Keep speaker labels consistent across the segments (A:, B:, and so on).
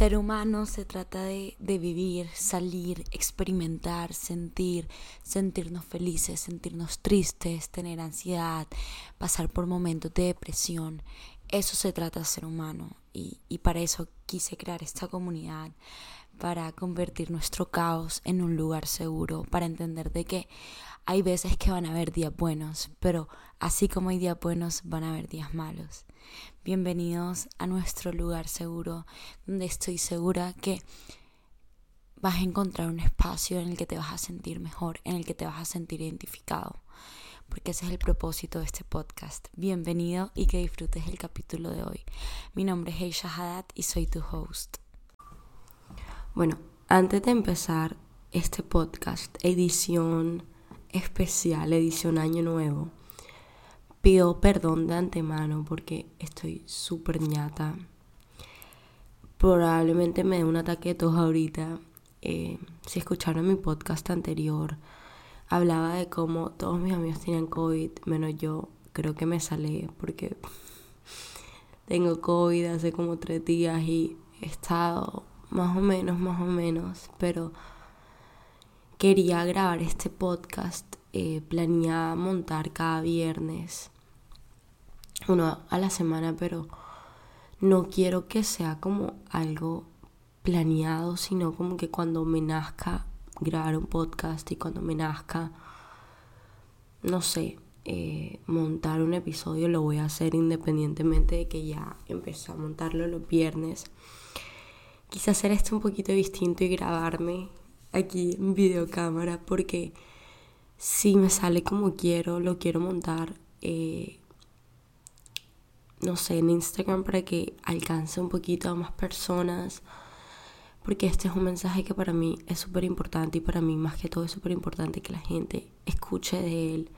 A: Ser humano se trata de, vivir, salir, experimentar, sentir, sentirnos felices, sentirnos tristes, tener ansiedad, pasar por momentos de depresión. Eso se trata de ser humano y, y para eso quise crear esta comunidad, para convertir nuestro caos en un lugar seguro, para entender de que hay veces que van a haber días buenos, pero así como hay días buenos, van a haber días malos. Bienvenidos a nuestro lugar seguro, donde estoy segura que vas a encontrar un espacio en el que te vas a sentir mejor, en el que te vas a sentir identificado, porque ese es el propósito de este podcast. Bienvenido y que disfrutes el capítulo de hoy. Mi nombre es Heisha Haddad y soy tu host.
B: Bueno, antes de empezar este podcast, edición especial, edición Año Nuevo, pido perdón de antemano porque estoy súper ñata. Probablemente me dé un ataque de tos ahorita. Eh, si escucharon mi podcast anterior, hablaba de cómo todos mis amigos tenían COVID, menos yo. Creo que me salé porque tengo COVID hace como tres días y he estado más o menos, más o menos, pero quería grabar este podcast eh, planea montar cada viernes uno a la semana, pero no quiero que sea como algo planeado, sino como que cuando me nazca grabar un podcast y cuando me nazca, no sé, eh, montar un episodio lo voy a hacer independientemente de que ya empecé a montarlo los viernes. Quise hacer esto un poquito distinto y grabarme aquí en videocámara porque si me sale como quiero, lo quiero montar, eh, no sé, en Instagram para que alcance un poquito a más personas. Porque este es un mensaje que para mí es súper importante y para mí más que todo es súper importante que la gente escuche de él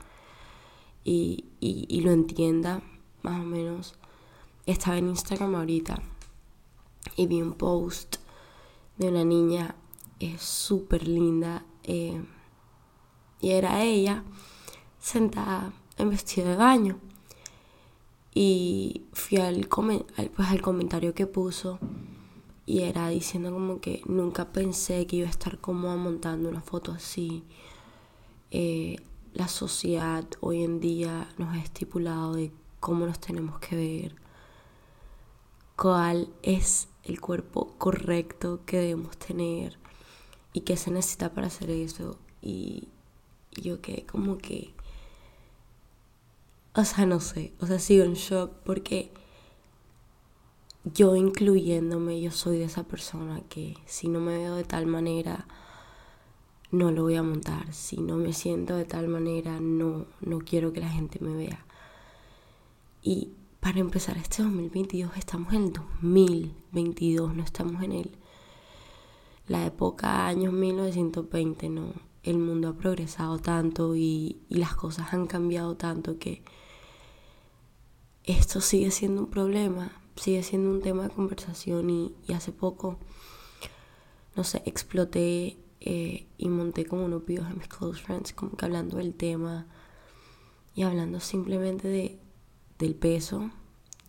B: y, y, lo entienda más o menos. Estaba en Instagram ahorita y vi un post de una niña es súper linda. Eh, y era ella sentada en vestido de baño. Y fui al, pues, al comentario que puso y era diciendo como que nunca pensé que iba a estar cómoda montando una foto así. Eh, la sociedad hoy en día nos ha estipulado de cómo nos tenemos que ver, cuál es el cuerpo correcto que debemos tener y qué se necesita para hacer eso. Y yo que como que... O sea, no sé, o sea, sigo en shock porque yo incluyéndome, yo soy de esa persona que si no me veo de tal manera, no lo voy a montar. Si no me siento de tal manera, no, no quiero que la gente me vea. Y para empezar este 2022, estamos en el 2022, no estamos en el, la época años 1920, no el mundo ha progresado tanto y, las cosas han cambiado tanto que esto sigue siendo un problema, sigue siendo un tema de conversación y, hace poco, no sé, exploté eh, y monté como unos videos en mis close friends, como que hablando del tema y hablando simplemente de, del peso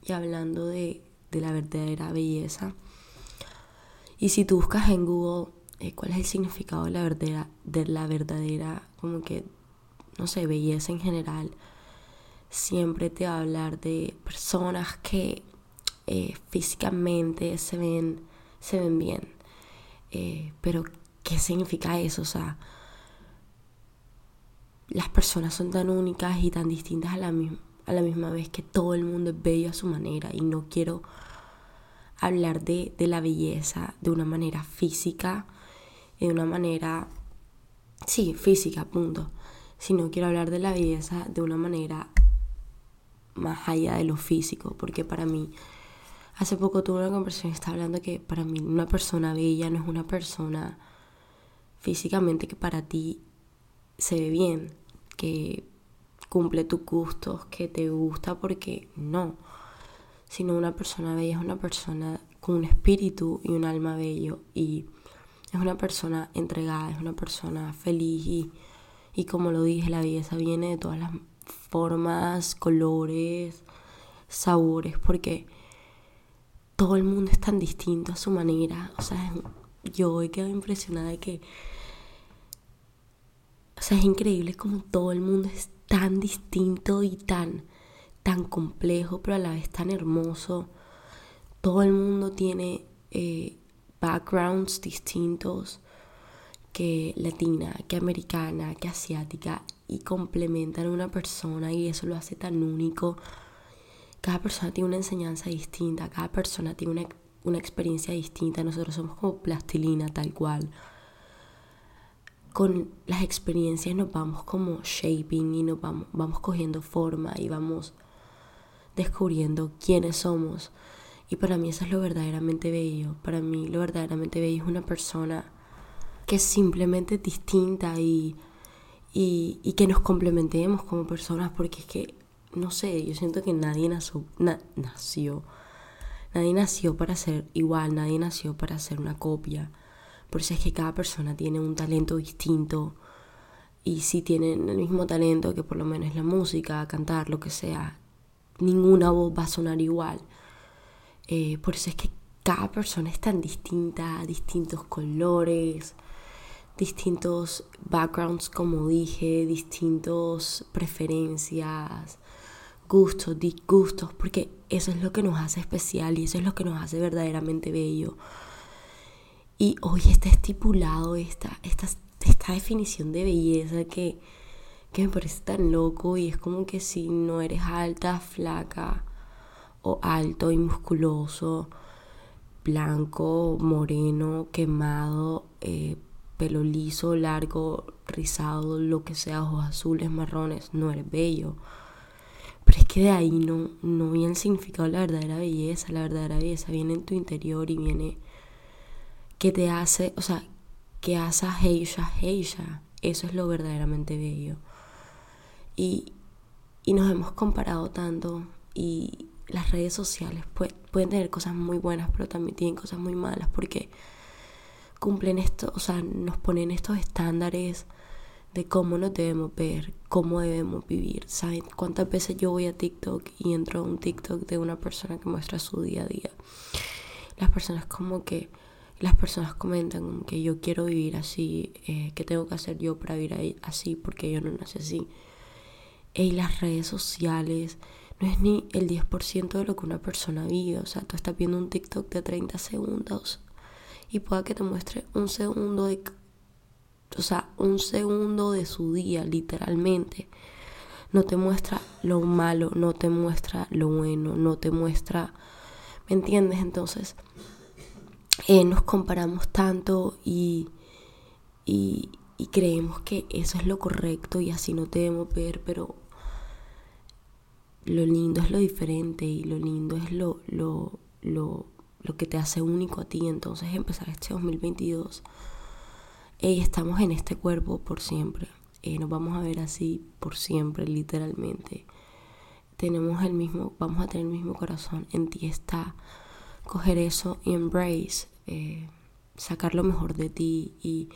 B: y hablando de, de la verdadera belleza. Y si tú buscas en Google eh, cuál es el significado de la verdadera, de la verdadera, como que, no sé, belleza en general, siempre te va a hablar de personas que eh, físicamente se ven, se ven bien. Eh, pero, ¿qué significa eso? O sea, las personas son tan únicas y tan distintas a la, misma, a la misma vez que todo el mundo es bello a su manera y no quiero hablar de, de la belleza de una manera física de una manera, sí, física, punto. Si no quiero hablar de la belleza de una manera más allá de lo físico, porque para mí, hace poco tuve una conversación estaba hablando que para mí una persona bella no es una persona físicamente que para ti se ve bien, que cumple tus gustos, que te gusta, porque no, sino una persona bella es una persona con un espíritu y un alma bello y es una persona entregada, es una persona feliz y, como lo dije, la belleza viene de todas las formas, colores, sabores, porque todo el mundo es tan distinto a su manera. O sea, yo he quedado impresionada de que... O sea, es increíble como todo el mundo es tan distinto y tan, tan complejo, pero a la vez tan hermoso. Todo el mundo tiene eh, backgrounds distintos que latina, que americana, que asiática y complementan a una persona y eso lo hace tan único. Cada persona tiene una enseñanza distinta, cada persona tiene una, una experiencia distinta. Nosotros somos como plastilina tal cual. Con las experiencias nos vamos como shaping y nos vamos, vamos cogiendo forma y vamos descubriendo quiénes somos. Y para mí eso es lo verdaderamente bello. Para mí lo verdaderamente bello es una persona que es simplemente distinta y, y, que nos complementemos como personas porque es que, no sé, yo siento que nadie nació, nació, nadie nació para ser igual, nadie nació para ser una copia. Por eso es que cada persona tiene un talento distinto y si tienen el mismo talento que por lo menos la música, cantar, lo que sea, ninguna voz va a sonar igual. Eh, por eso es que cada persona es tan distinta, distintos colores, distintos backgrounds, como dije, distintos preferencias, gustos, disgustos, porque eso es lo que nos hace especial y eso es lo que nos hace verdaderamente bello. Y hoy está estipulado esta, esta, esta definición de belleza que, que me parece tan loco y es como que si no eres alta, flaca o alto y musculoso, blanco, moreno, quemado, eh, pelo liso, largo, rizado, lo que sea, ojos azules, marrones, no eres bello. Pero es que de ahí no, no viene el significado de la verdadera belleza. La verdadera belleza viene en tu interior y viene que te hace, o sea, que hace a ella, ella. Eso es lo verdaderamente bello. Y, y nos hemos comparado tanto y las redes sociales pueden tener cosas muy buenas, pero también tienen cosas muy malas porque cumplen esto, o sea, nos ponen estos estándares de cómo nos debemos ver, cómo debemos vivir. ¿Saben cuántas veces yo voy a TikTok y entro a un TikTok de una persona que muestra su día a día? Las personas como que, las personas comentan que yo quiero vivir así, eh, ¿qué tengo que hacer yo para vivir así? Porque yo no nací así. Y las redes sociales no es ni el 10% de lo que una persona vive. O sea, tú estás viendo un TikTok de 30 segundos y pueda que te muestre un segundo de o sea, un segundo de su día, literalmente. No te muestra lo malo, no te muestra lo bueno, no te muestra, ¿me entiendes? Entonces, eh, nos comparamos tanto y, y, creemos que eso es lo correcto y así no debemos ver, pero lo lindo es lo diferente y lo lindo es lo, lo, lo lo que te hace único a ti. Entonces empezar este 2022, y estamos en este cuerpo por siempre. Eh, nos vamos a ver así por siempre, literalmente. Tenemos el mismo, vamos a tener el mismo corazón. En ti está coger eso y embrace, eh, sacar lo mejor de ti y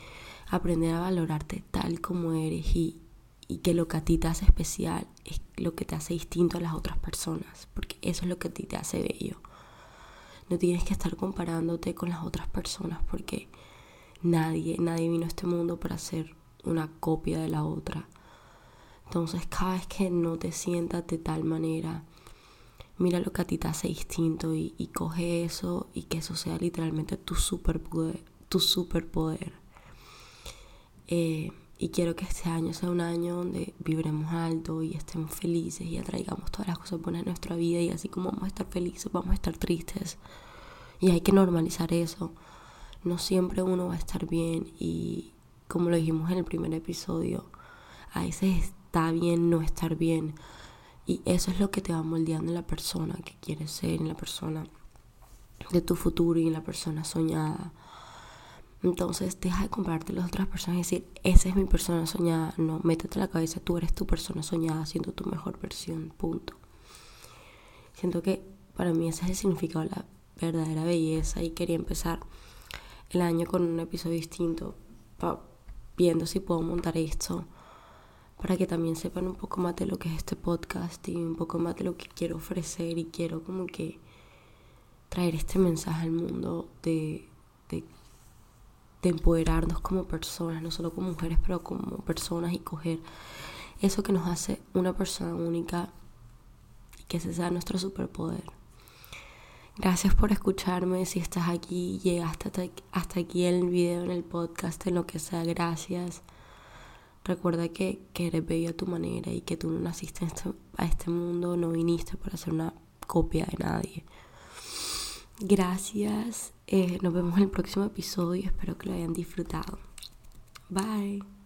B: aprender a valorarte tal como eres y, y que lo que a ti te hace especial es lo que te hace distinto a las otras personas, porque eso es lo que a ti te hace bello. No tienes que estar comparándote con las otras personas porque nadie, nadie vino a este mundo para ser una copia de la otra. Entonces cada vez que no te sientas de tal manera, mira lo que a ti te hace distinto y, coge eso y que eso sea literalmente tu superpoder. Tu superpoder. Eh, y quiero que este año sea un año donde vibremos alto y estemos felices y atraigamos todas las cosas buenas en nuestra vida y así como vamos a estar felices, vamos a estar tristes. Y hay que normalizar eso. No siempre uno va a estar bien y como lo dijimos en el primer episodio, a veces está bien no estar bien. Y eso es lo que te va moldeando en la persona que quieres ser, en la persona de tu futuro y en la persona soñada. Entonces deja de compararte las otras personas y decir, esa es mi persona soñada. No, métete en la cabeza, tú eres tu persona soñada, siendo tu mejor versión, punto. Siento que para mí ese es el significado de la verdadera belleza y quería empezar el año con un episodio distinto, viendo si puedo montar esto, para que también sepan un poco más de lo que es este podcast y un poco más de lo que quiero ofrecer y quiero como que traer este mensaje al mundo de, de, de empoderarnos como personas, no solo como mujeres, pero como personas y coger eso que nos hace una persona única y que ese sea nuestro superpoder. Gracias por escucharme. Si estás aquí, llegaste hasta, aquí en el video, en el podcast, en lo que sea, gracias. Recuerda que, que eres bello a tu manera y que tú no naciste este, a este mundo, no viniste para ser una copia de nadie. Gracias. Eh, nos vemos en el próximo episodio. Espero que lo hayan disfrutado. Bye.